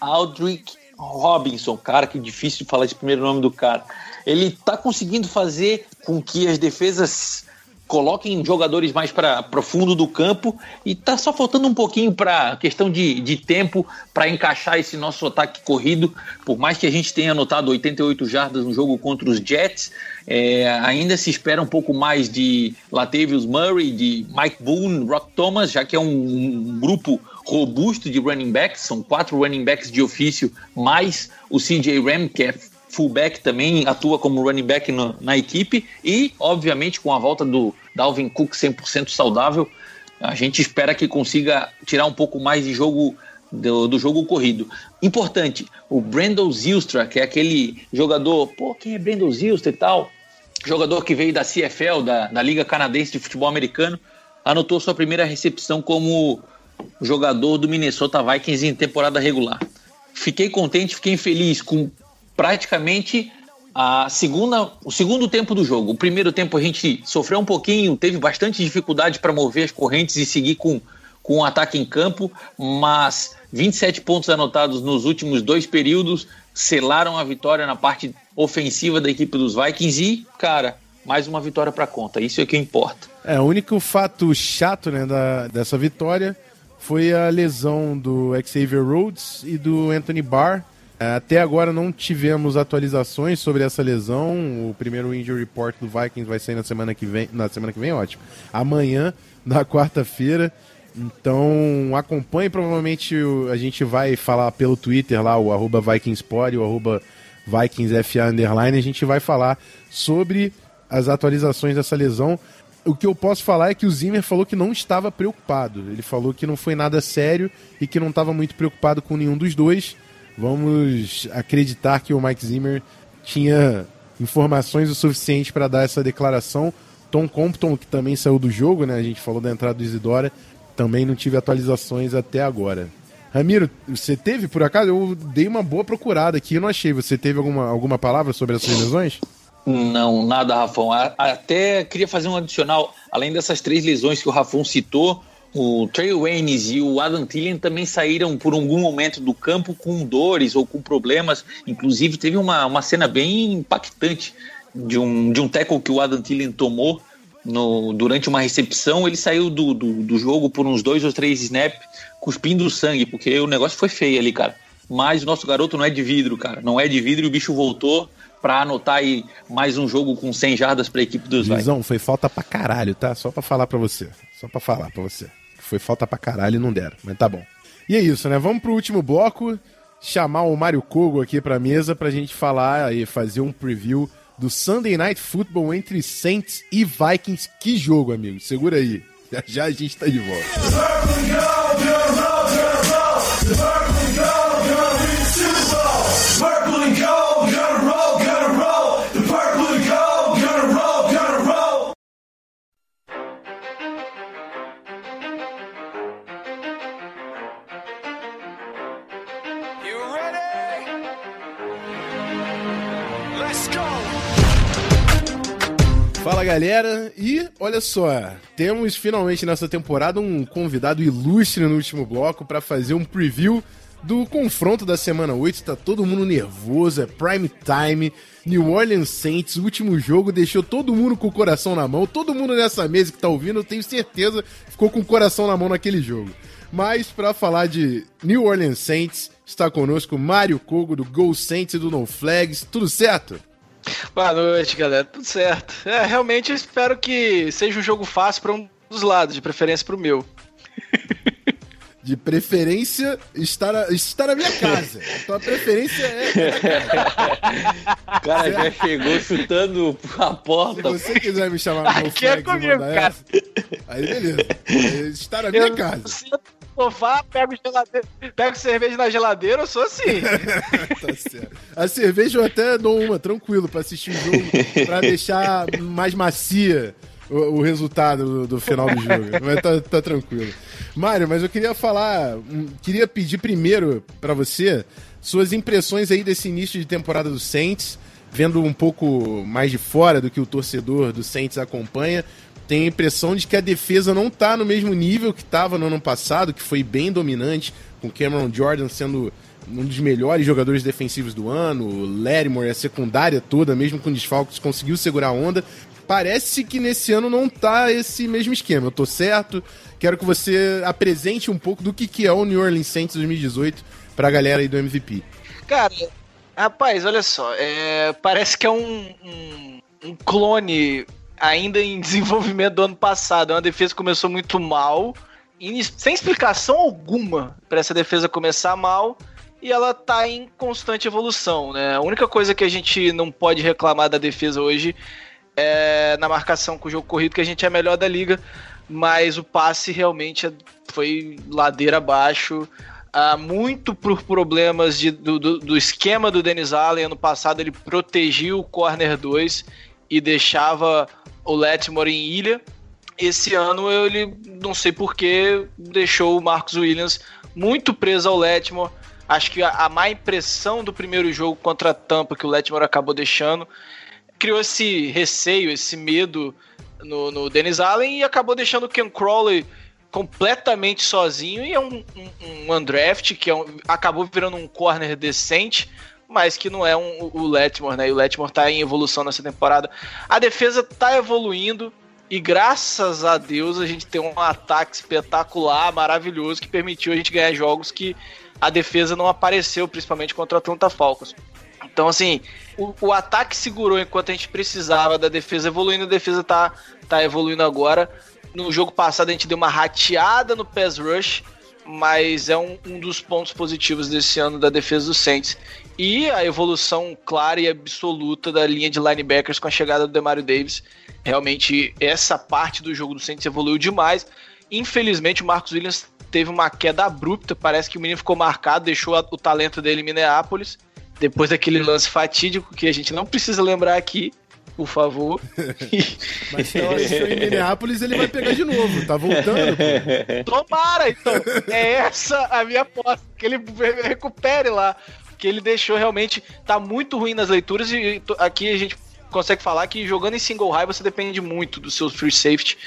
Aldrich, Robinson, cara, que difícil falar esse primeiro nome do cara. Ele tá conseguindo fazer com que as defesas coloquem jogadores mais para o fundo do campo e tá só faltando um pouquinho para questão de, de tempo para encaixar esse nosso ataque corrido. Por mais que a gente tenha anotado 88 jardas no jogo contra os Jets, é, ainda se espera um pouco mais de Latavius Murray, de Mike Boone, Rock Thomas, já que é um, um grupo robusto de running backs, são quatro running backs de ofício, mais o CJ Ram, que é fullback também atua como running back no- na equipe e, obviamente, com a volta do Dalvin Cook 100% saudável, a gente espera que consiga tirar um pouco mais de jogo do, do jogo corrido. Importante, o Brandon Zilstra, que é aquele jogador, pô, quem é Brandon Zilstra e tal? Jogador que veio da CFL, da, da Liga Canadense de Futebol Americano, anotou sua primeira recepção como jogador do Minnesota Vikings em temporada regular. Fiquei contente, fiquei feliz com praticamente a segunda, o segundo tempo do jogo. O primeiro tempo a gente sofreu um pouquinho, teve bastante dificuldade para mover as correntes e seguir com, com o ataque em campo, mas 27 pontos anotados nos últimos dois períodos selaram a vitória na parte ofensiva da equipe dos Vikings e, cara, mais uma vitória para conta. Isso é que importa. É, o único fato chato né, da, dessa vitória foi a lesão do Xavier Rhodes e do Anthony Barr. Até agora não tivemos atualizações sobre essa lesão. O primeiro injury report do Vikings vai sair na semana que vem. Na semana que vem, ótimo. Amanhã, na quarta-feira. Então acompanhe, provavelmente a gente vai falar pelo Twitter lá, o arroba VikingsPod, o arroba VikingsFA underline, a gente vai falar sobre as atualizações dessa lesão. O que eu posso falar é que o Zimmer falou que não estava preocupado. Ele falou que não foi nada sério e que não estava muito preocupado com nenhum dos dois. Vamos acreditar que o Mike Zimmer tinha informações o suficiente para dar essa declaração. Tom Compton, que também saiu do jogo, né? A gente falou da entrada do Isidora, também não tive atualizações até agora. Ramiro, você teve por acaso? Eu dei uma boa procurada aqui, eu não achei. Você teve alguma, alguma palavra sobre essas lesões? Não, nada, Rafão. Até queria fazer um adicional. Além dessas três lesões que o Rafão citou, o Trey Waynes e o Adam Thielen também saíram por algum momento do campo com dores ou com problemas. Inclusive, teve uma, uma cena bem impactante de um, de um tackle que o Adam Thielen tomou no, durante uma recepção. Ele saiu do, do, do jogo por uns dois ou três snaps, cuspindo sangue, porque o negócio foi feio ali, cara. mas o nosso garoto não é de vidro, cara. Não é de vidro e o bicho voltou pra anotar aí mais um jogo com 100 jardas pra equipe dos. Visão, foi falta pra caralho, tá? Só pra falar pra você. Só pra falar pra você. Foi falta pra caralho e não deram, mas tá bom. E é isso, né? Vamos pro último bloco. Chamar o Mário Kogo aqui pra mesa pra gente falar e fazer um preview do Sunday Night Football entre Saints e Vikings. Que jogo, amigo. Segura aí. Já já a gente tá de volta. Fala galera, e olha só, temos finalmente nessa temporada um convidado ilustre no último bloco pra fazer um preview do confronto da semana 8. Tá todo mundo nervoso, é prime time. New Orleans Saints, último jogo deixou todo mundo com o coração na mão. Todo mundo nessa mesa que tá ouvindo, eu tenho certeza, ficou com o coração na mão naquele jogo. Mas pra falar de New Orleans Saints, está conosco Mário Kogo do Go Saints e do No Flags. Tudo certo? Boa noite, galera. Tudo certo. É, realmente eu espero que seja um jogo fácil para um dos lados, de preferência para o meu. De preferência, estar, na- estar na minha casa. Então a preferência é. O cara já chegou chutando a Se porta. você quiser me chamar no Aqui é Flex comigo, cara. essa, aí beleza. Está na minha Eu casa. Sofá, pego, geladeira, pego cerveja na geladeira, eu sou assim. Tá certo. A cerveja eu até dou uma, tranquilo, pra assistir o jogo, pra deixar mais macia o, o resultado do, do final do jogo. Mas tá, tá tranquilo. Mário, mas eu queria falar, hum, queria pedir primeiro pra você suas impressões aí desse início de temporada do Saints, vendo um pouco mais de fora do que o torcedor do Saints acompanha. Tem a impressão de que a defesa não tá no mesmo nível que estava no ano passado, que foi bem dominante, com Cameron Jordan sendo um dos melhores jogadores defensivos do ano, o Lattimore, a secundária toda, mesmo com desfalques, conseguiu segurar a onda. Parece que nesse ano não tá esse mesmo esquema. Eu tô certo. Quero que você apresente um pouco do que, que é o New Orleans Saints 2018 pra galera aí do MVP. Cara, rapaz, olha só, é, parece que é um, um, um clone ainda em desenvolvimento do ano passado. É uma defesa que começou muito mal, sem explicação alguma para essa defesa começar mal, e ela tá em constante evolução, né? A única coisa que a gente não pode reclamar da defesa hoje é na marcação com o jogo corrido, que a gente é a melhor da liga, mas o passe realmente é- foi ladeira abaixo. Ah, muito por problemas de- do, do- do esquema do Dennis Allen. Ano passado ele protegia o corner 2 e deixava o Letmore em ilha. Esse ano ele, não sei porquê, deixou o Marcos Williams muito preso ao Letmore. Acho que a, a má impressão do primeiro jogo contra a Tampa, que o Letmore acabou deixando, criou esse receio, esse medo no, no Dennis Allen e acabou deixando o Ken Crawley completamente sozinho e é um, um, um undraft que é um- acabou virando um corner decente, mas que não é um, o Letmore, né? E o Letmore tá em evolução nessa temporada. A defesa tá evoluindo e graças a Deus a gente tem um ataque espetacular, maravilhoso, que permitiu a gente ganhar jogos que a defesa não apareceu, principalmente contra o Atlanta Falcons. Então, assim, o, o ataque segurou enquanto a gente precisava da defesa evoluindo, a defesa tá, tá evoluindo agora. No jogo passado a gente deu uma rateada no pass rush, mas é um, um dos pontos positivos desse ano da defesa do Saints. E a evolução clara e absoluta da linha de linebackers com a chegada do Demario Davis. Realmente, essa parte do jogo do Saints evoluiu demais. Infelizmente, o Marcos Williams teve uma queda abrupta. Parece que o menino ficou marcado, deixou o talento dele em Minneapolis. Depois daquele lance fatídico que a gente não precisa lembrar aqui, por favor. Mas se deixou em Minneapolis, ele vai pegar de novo. Tá voltando, pô. Tomara, então. É essa a minha aposta. Que ele recupere lá. Que ele deixou realmente. Tá muito ruim nas leituras. E aqui a gente consegue falar que jogando em single high você depende muito do seu free safety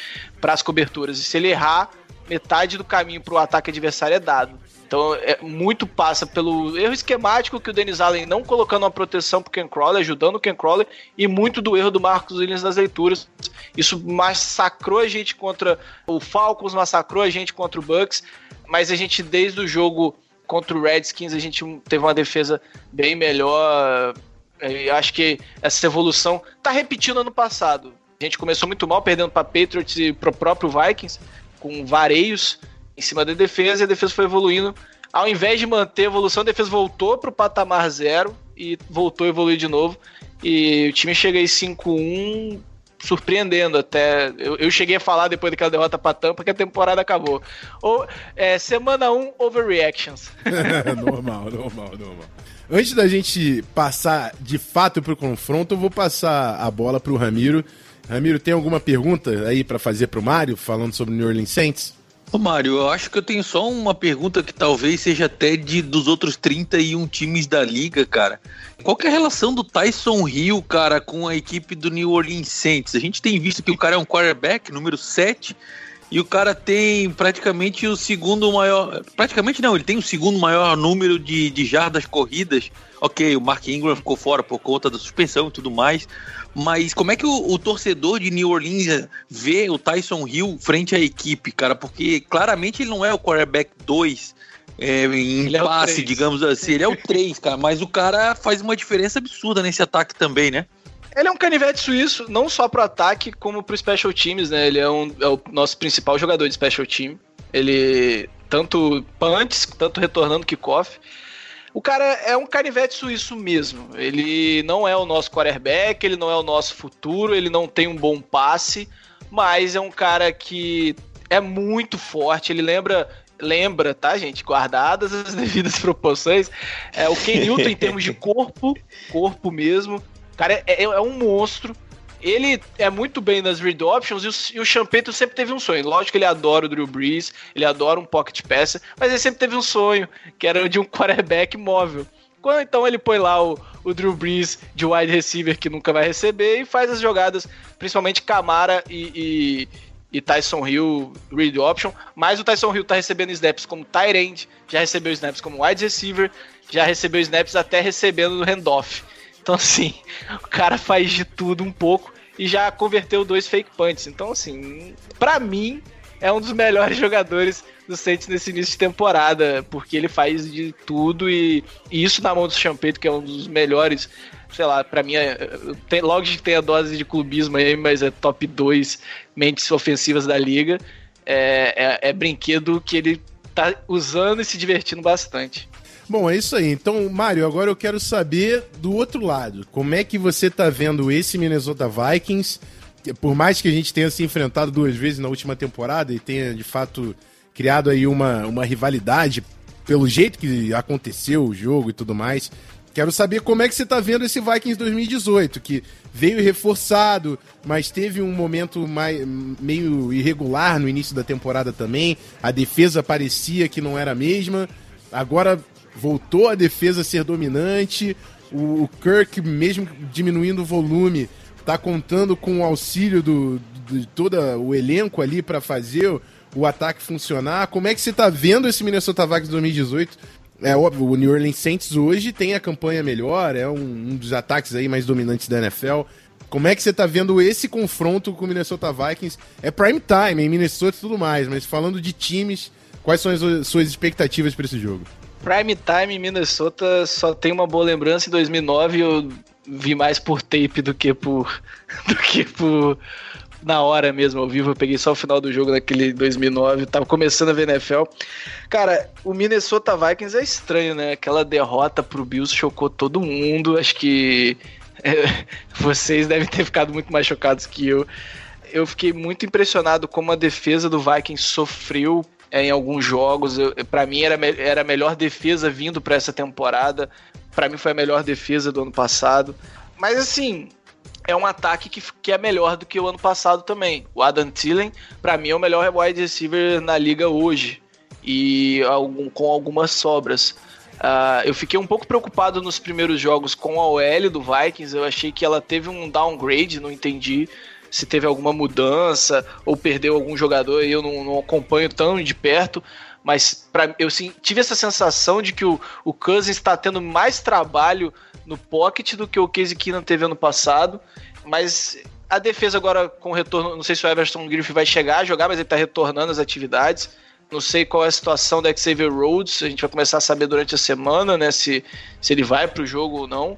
para as coberturas. E se ele errar, metade do caminho para o ataque adversário é dado. Então, é, muito passa pelo erro esquemático que o Dennis Allen não colocando uma proteção pro Ken Crawley, ajudando o Ken Crawley, e muito do erro do Marcos Williams nas leituras. Isso massacrou a gente contra o Falcons, massacrou a gente contra o Bucks, mas a gente, desde o jogo contra o Redskins a gente teve uma defesa bem melhor. Eu acho que essa evolução tá repetindo ano passado. A gente começou muito mal, perdendo para Patriots e pro próprio Vikings, com vareios em cima da defesa, e a defesa foi evoluindo. Ao invés de manter a evolução, a defesa voltou pro patamar zero e voltou a evoluir de novo. E o time chega aí 5-1, surpreendendo até. Eu, eu, cheguei a falar depois daquela derrota pra Tampa que a temporada acabou. Ou, é, semana 1, overreactions. normal, normal, normal. Antes da gente passar de fato pro confronto, eu vou passar a bola pro Ramiro. Ramiro, tem alguma pergunta aí para fazer pro Mário, falando sobre o New Orleans Saints? Ô Mário, eu acho que eu tenho só uma pergunta que talvez seja até de dos outros 31 times da liga, cara. Qual é a relação do Tyson Hill, cara, com a equipe do New Orleans Saints? A gente tem visto que o cara é um quarterback, número 7, e o cara tem praticamente o segundo maior. Praticamente não, ele tem o segundo maior número de, de jardas corridas. Ok, o Mark Ingram ficou fora por conta da suspensão e tudo mais. Mas como é que o, o, torcedor de New Orleans vê o Tyson Hill frente à equipe, cara? Porque claramente ele não é o quarterback 2 é, em ele passe, é digamos assim. Ele é o 3, cara. Mas o cara faz uma diferença absurda nesse ataque também, né? Ele é um canivete suíço, não só pro ataque, como pro special teams, né? Ele é, um, é o nosso principal jogador de special team. Ele, tanto punts, tanto retornando kickoff. O cara é um canivete suíço mesmo. Ele não é o nosso quarterback, ele não é o nosso futuro, ele não tem um bom passe, mas é um cara que é muito forte. Ele lembra lembra, tá, gente? Guardadas as devidas proporções. É o Ken Newton em termos de corpo, corpo mesmo. O cara é, é, é um monstro. Ele é muito bem nas read options e o, e o Champeto sempre teve um sonho. Lógico que ele adora o Drew Brees, ele adora um pocket passer, mas ele sempre teve um sonho, que era de um quarterback móvel. Quando então ele põe lá o, o Drew Brees de wide receiver que nunca vai receber e faz as jogadas, principalmente Camara e, e, e Tyson Hill read option, mas o Tyson Hill tá recebendo snaps como tight end, já recebeu snaps como wide receiver, já recebeu snaps até recebendo no handoff. Então, assim, o cara faz de tudo um pouco e já converteu dois fake punts. Então, assim, para mim, é um dos melhores jogadores do Saints nesse início de temporada, porque ele faz de tudo e, e isso na mão do Champeito, que é um dos melhores, sei lá, para mim, é, tem, logo que tem a dose de clubismo aí, mas é top 2 mentes ofensivas da liga. É, é, é brinquedo que ele tá usando e se divertindo bastante. Bom, é isso aí. Então, Mário, agora eu quero saber do outro lado. Como é que você tá vendo esse Minnesota Vikings? Por mais que a gente tenha se enfrentado duas vezes na última temporada e tenha, de fato, criado aí uma, uma rivalidade pelo jeito que aconteceu o jogo e tudo mais. Quero saber como é que você tá vendo esse Vikings 2018, que veio reforçado, mas teve um momento mais, meio irregular no início da temporada também. A defesa parecia que não era a mesma. Agora voltou a defesa a ser dominante. O, Kirk, mesmo diminuindo o volume, está contando com o auxílio do, de todo o elenco ali para fazer o, o, ataque funcionar. Como é que você está vendo esse Minnesota Vikings 2018? É óbvio, o New Orleans Saints hoje tem a campanha melhor, é um, um dos ataques aí mais dominantes da NFL. Como é que você está vendo esse confronto com o Minnesota Vikings? É prime time em Minnesota e tudo mais, mas falando de times, quais são as suas expectativas para esse jogo? Prime Time em Minnesota só tem uma boa lembrança. Em 2009 eu vi mais por tape do que por do que por na hora mesmo ao vivo. Eu peguei só o final do jogo naquele 2009. Tava começando a ver NFL. Cara, o Minnesota Vikings é estranho, né? Aquela derrota pro Bills chocou todo mundo. Acho que é, vocês devem ter ficado muito mais chocados que eu. Eu fiquei muito impressionado como a defesa do Vikings sofreu em alguns jogos. Para mim era, era a melhor defesa vindo para essa temporada. Para mim foi a melhor defesa do ano passado. Mas assim, é um ataque que, que é melhor do que o ano passado também. O Adam Thielen, para mim, é o melhor wide receiver na liga hoje. E algum, com algumas sobras. Uh, eu fiquei um pouco preocupado nos primeiros jogos com a OL do Vikings. Eu achei que ela teve um downgrade, não entendi se teve alguma mudança ou perdeu algum jogador e eu não, não acompanho tão de perto. Mas pra, eu sim, tive essa sensação de que o, o Cousins está tendo mais trabalho no pocket do que o Casey Keenan teve ano passado. Mas a defesa agora com retorno, não sei se o Everton Griffith vai chegar a jogar, mas ele está retornando às atividades. Não sei qual é a situação do Xavier Rhodes. A gente vai começar a saber durante a semana, né? Se, se ele vai pro jogo ou não.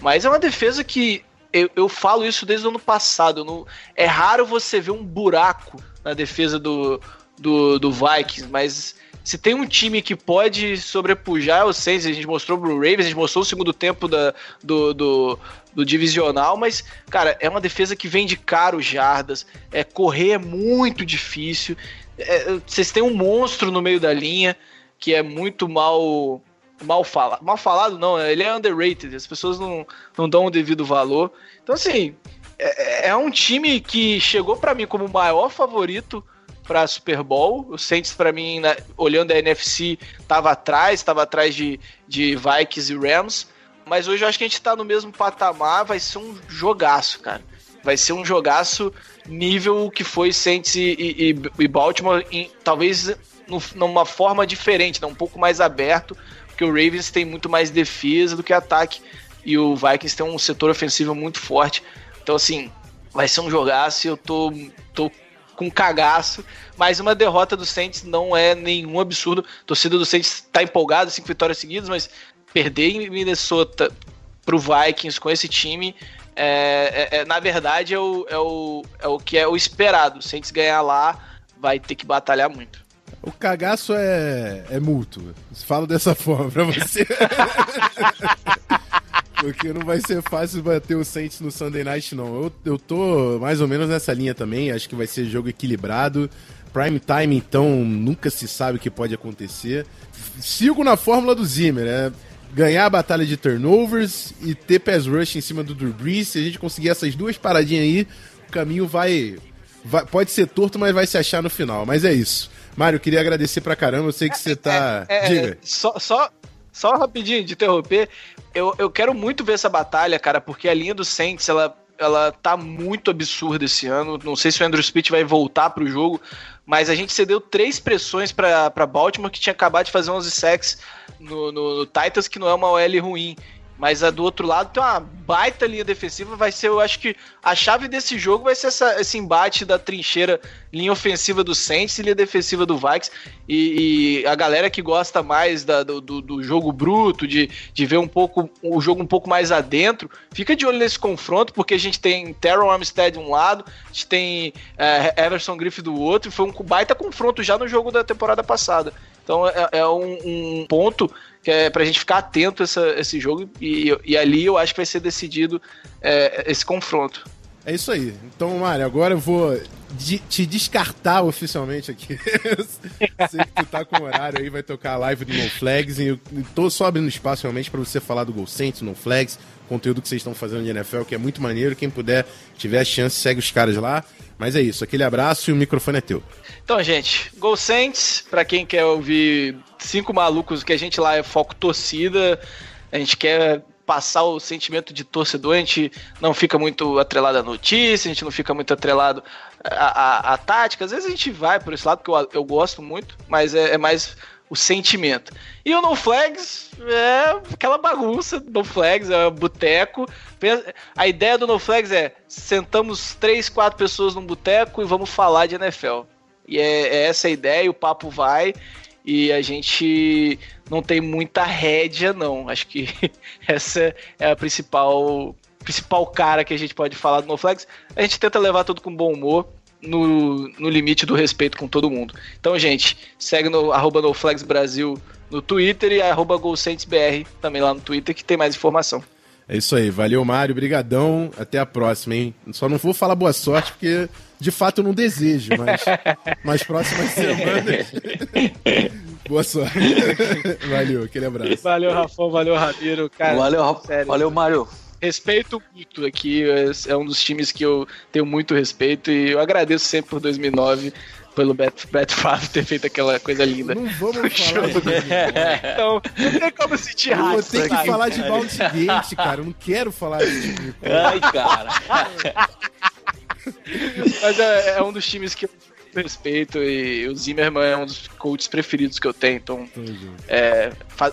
Mas é uma defesa que. Eu, eu falo isso desde o ano passado. Não, é raro você ver um buraco na defesa do, do, do Vikings, mas se tem um time que pode sobrepujar é o Saints, a gente mostrou pro Ravens, a gente mostrou o segundo tempo da, do, do, do, divisional, mas, cara, é uma defesa que vem de caro jardas, é, correr é muito difícil, é, vocês têm um monstro no meio da linha que é muito mal mal falado, mal falado não, ele é underrated, as pessoas não, não dão o devido valor, então assim, é, é um time que chegou para mim como o maior favorito para Super Bowl. O Saints, para mim, na, olhando a NFC, estava atrás, estava atrás de, de Vikings e Rams. Mas hoje eu acho que a gente está no mesmo patamar. Vai ser um jogaço, cara. Vai ser um jogaço nível que foi Saints e, e, e Baltimore, em, talvez numa forma diferente, né? um pouco mais aberto, porque o Ravens tem muito mais defesa do que ataque e o Vikings tem um setor ofensivo muito forte. Então, assim, vai ser um jogaço e eu tô, tô com cagaço. Mas uma derrota do Saints não é nenhum absurdo. A torcida do Saints tá empolgada, cinco vitórias seguidas, mas perder em Minnesota pro Vikings com esse time, é, é, é, na verdade, é o, é, o, é o que é o esperado. O Saints ganhar lá vai ter que batalhar muito. O cagaço é, é mútuo. Falo dessa forma pra você. Porque não vai ser fácil bater o Saints no Sunday Night, não. Eu, eu tô mais ou menos nessa linha também. Acho que vai ser jogo equilibrado. Prime time, então, nunca se sabe o que pode acontecer. Sigo na fórmula do Zimmer, é ganhar a batalha de turnovers e ter pass rush em cima do Brees. Se a gente conseguir essas duas paradinhas aí, o caminho vai, vai pode ser torto, mas vai se achar no final. Mas é isso. Mário, queria agradecer pra caramba. Eu sei que você tá. É, é, Diga. Só, só, só rapidinho de interromper. Eu, eu quero muito ver essa batalha, cara, porque a linha do Saints, ela, ela tá muito absurda esse ano. Não sei se o Andrew Smith vai voltar pro jogo, mas a gente cedeu três pressões para Baltimore, que tinha acabado de fazer 11 sacks no, no, no Titans, que não é uma OL ruim. Mas a do outro lado tem uma baita linha defensiva. Vai ser, eu acho que a chave desse jogo vai ser essa, esse embate da trincheira, linha ofensiva do Saints e linha defensiva do Vikings. E, e a galera que gosta mais da, do, do, jogo bruto, de, de ver um pouco o jogo um pouco mais adentro, fica de olho nesse confronto, porque a gente tem Terrell Armstead de um lado, a gente tem é, Everson Griffith do outro. Foi um baita confronto já no jogo da temporada passada. Então é, é um, um, ponto que é pra gente ficar atento a essa, esse jogo e, e, ali eu acho que vai ser decidido é, esse confronto. É isso aí. Então, Mário, agora eu vou de, te descartar oficialmente aqui. Sei que tu tá com horário aí, vai tocar a live do No Flags. E eu tô só abrindo espaço realmente para você falar do Gol Saints, No Flags, conteúdo que vocês estão fazendo de NFL, que é muito maneiro. Quem puder, tiver a chance, segue os caras lá. Mas é isso, aquele abraço e o microfone é teu. Então, gente, Gol Saints, pra quem quer ouvir cinco malucos, que a gente lá é foco torcida, a gente quer passar o sentimento de torcedor, a gente não fica muito atrelado à notícia, a gente não fica muito atrelado à, à, à tática. Às vezes a gente vai por esse lado, que eu, eu gosto muito, mas é, é mais o sentimento. E o No Flags é aquela bagunça. No Flags é boteco. A ideia do No Flags é sentamos três, quatro pessoas num boteco e vamos falar de NFL. E é, é essa a ideia, e o papo vai. E a gente não tem muita rédea, não. Acho que essa é a principal principal cara que a gente pode falar do No Flags. A gente tenta levar tudo com bom humor no, no limite do respeito com todo mundo. Então, gente, segue no arroba NoFlagsBrasil no Twitter e arroba também lá no Twitter que tem mais informação. É isso aí, valeu Mário, brigadão, até a próxima, hein? Só não vou falar boa sorte porque de fato eu não desejo, mas nas próximas semanas. boa sorte. valeu, aquele abraço. Valeu, Rafão, valeu, Ramiro, cara. Valeu, sério. valeu, Mário respeito muito aqui. É, é um dos times que eu tenho muito respeito e eu agradeço sempre por 2009 pelo Beto, Beto Favre ter feito aquela coisa linda. Não vamos falar de Então, não tem como sentir raiva. Eu vou ter que falar de Bounty Gate, cara. Eu não quero falar tipo de coisa. Ai, cara. Mas é, é um dos times que eu respeito e o Zimmerman é um dos coaches preferidos que eu tenho, então é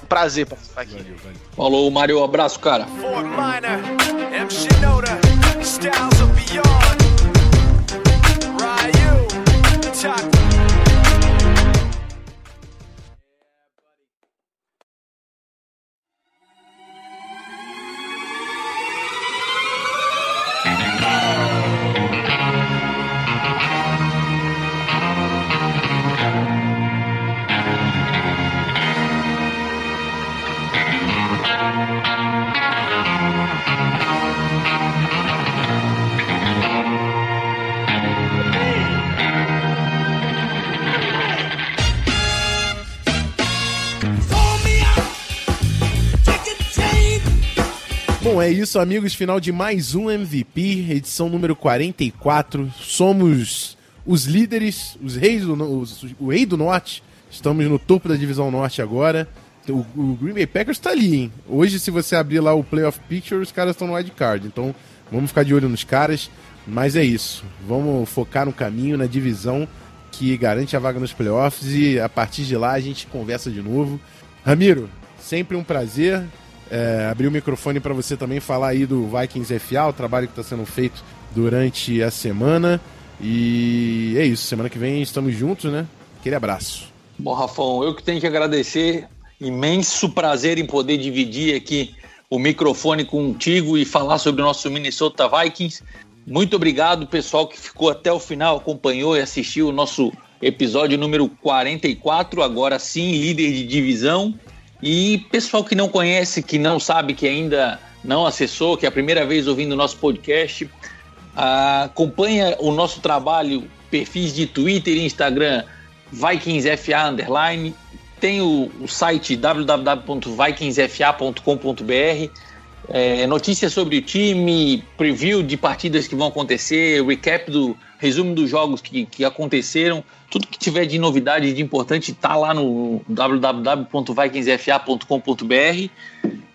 prazer participar aqui. Valeu, valeu. Falou, Mário, abraço, cara. Bom, é isso, amigos. Final de mais um MVP, edição número 44. Somos os líderes, os reis do, os- o rei do norte. Estamos no topo da divisão norte agora. O, o Green Bay Packers tá ali, hein? Hoje, se você abrir lá o Playoff Picture, os caras estão no wild card. Então, vamos ficar de olho nos caras. Mas é isso. Vamos focar no caminho, na divisão que garante a vaga nos playoffs. E a partir de lá a gente conversa de novo. Ramiro, sempre um prazer. É, abrir o microfone para você também falar aí do Vikings FA, o trabalho que está sendo feito durante a semana. E é isso. Semana que vem estamos juntos, né? Aquele abraço. Bom, Rafão, eu que tenho que agradecer. Imenso prazer em poder dividir aqui o microfone contigo e falar sobre o nosso Minnesota Vikings. Muito obrigado, pessoal que ficou até o final, acompanhou e assistiu o nosso episódio número 44. Agora sim, líder de divisão. E pessoal que não conhece, que não sabe, que ainda não acessou, que é a primeira vez ouvindo o nosso podcast, acompanha o nosso trabalho, perfis de Twitter e Instagram, VikingsFA Underline. Tem o, o site www.vikingsfa.com.br. É, notícias sobre o time, preview de partidas que vão acontecer, recap do resumo dos jogos que, que aconteceram. Tudo que tiver de novidade de importante está lá no www.vikingsfa.com.br.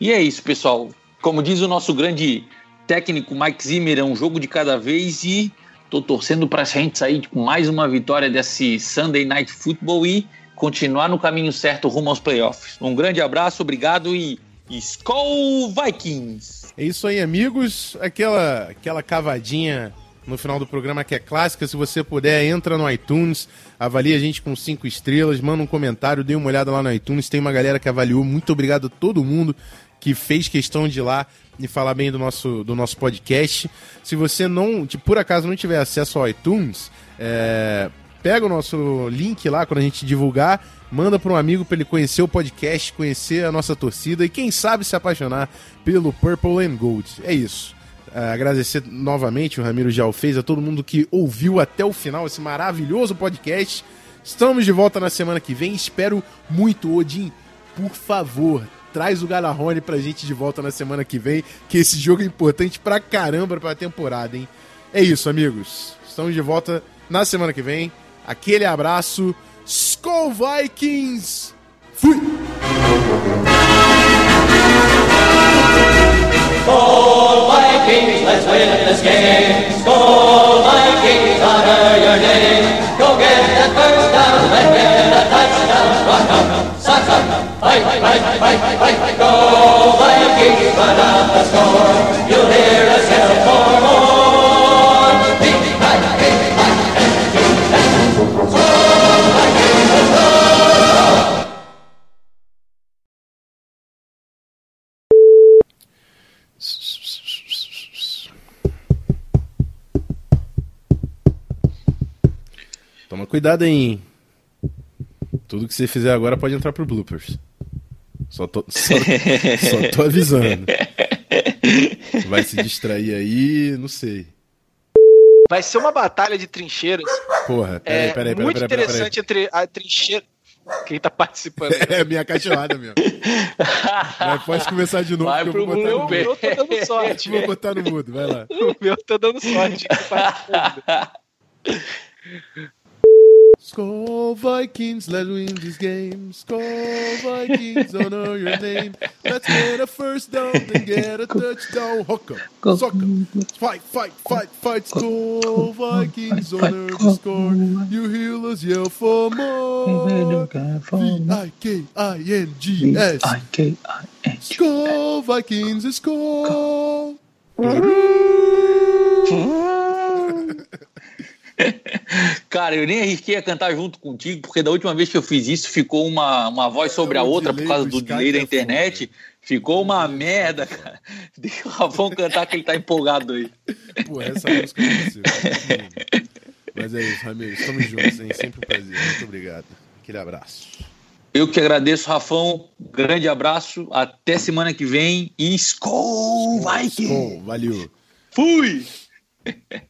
E é isso, pessoal. Como diz o nosso grande técnico Mike Zimmer, é um jogo de cada vez e tô torcendo para a gente sair com mais uma vitória desse Sunday Night Football e continuar no caminho certo rumo aos playoffs. Um grande abraço, obrigado e Skol Vikings! É isso aí, amigos. Aquela, aquela cavadinha no final do programa que é clássica. Se você puder, entra no iTunes, avalia a gente com cinco estrelas, manda um comentário, dê uma olhada lá no iTunes. Tem uma galera que avaliou. Muito obrigado a todo mundo que fez questão de ir lá e falar bem do nosso, do nosso podcast. Se você não, de, por acaso, não tiver acesso ao iTunes, é, pega o nosso link lá quando a gente divulgar, manda para um amigo para ele conhecer o podcast, conhecer a nossa torcida e quem sabe se apaixonar pelo Purple and Gold. É isso. É, agradecer novamente, o Ramiro já o fez, a todo mundo que ouviu até o final esse maravilhoso podcast. Estamos de volta na semana que vem. Espero muito, Odin. Por favor, traz o Galarrone pra gente de volta na semana que vem, que esse jogo é importante pra caramba pra temporada, hein? É isso, amigos. Estamos de volta na semana que vem. Aquele abraço. Skull Vikings! Fui! Skol Vikings, let's win this game. Skol Vikings, honor your name. Go get that first down and get a touchdown. Rock 'em, sock 'em, fight, fight, fight, fight. Go Vikings, run out the score. You'll hear Toma cuidado aí, hein? Tudo que você fizer agora pode entrar pro bloopers. Só tô, só, só tô avisando. Vai se distrair aí, não sei. Vai ser uma batalha de trincheiras. Porra, peraí, É, peraí, peraí, muito peraí, peraí, interessante entre a trincheira. Quem tá participando? É a minha cachorrada mesmo. Mas pode começar de novo Vai que eu pro vou botar no blooper. mudo. Eu tô dando sorte. Vou botar no mudo, vai lá. O meu tá dando sorte. Skull Vikings, let's win this game. Skull Vikings, honor your name. Let's get a first down, then get a touchdown. Hook 'em, sock 'em. Fight, fight, fight, fight. Skull Vikings, honor the score. You heal us, yell for more. V-I-K-I-N-G-S. Skull Vikings, score. Cara, eu nem arrisquei a cantar junto contigo, porque da última vez que eu fiz isso ficou uma, uma voz sobre a outra por causa do delay da internet. Ficou uma merda, cara. Deixa o Rafão cantar que ele tá empolgado aí. Pô, essa música é. Mas é isso, Ramiro. Estamos juntos, hein? Sempre um prazer. Muito obrigado. Aquele abraço. Eu que agradeço, Rafão. Grande abraço. Até semana que vem. E Skol Vikings! Bom, valeu. Fui!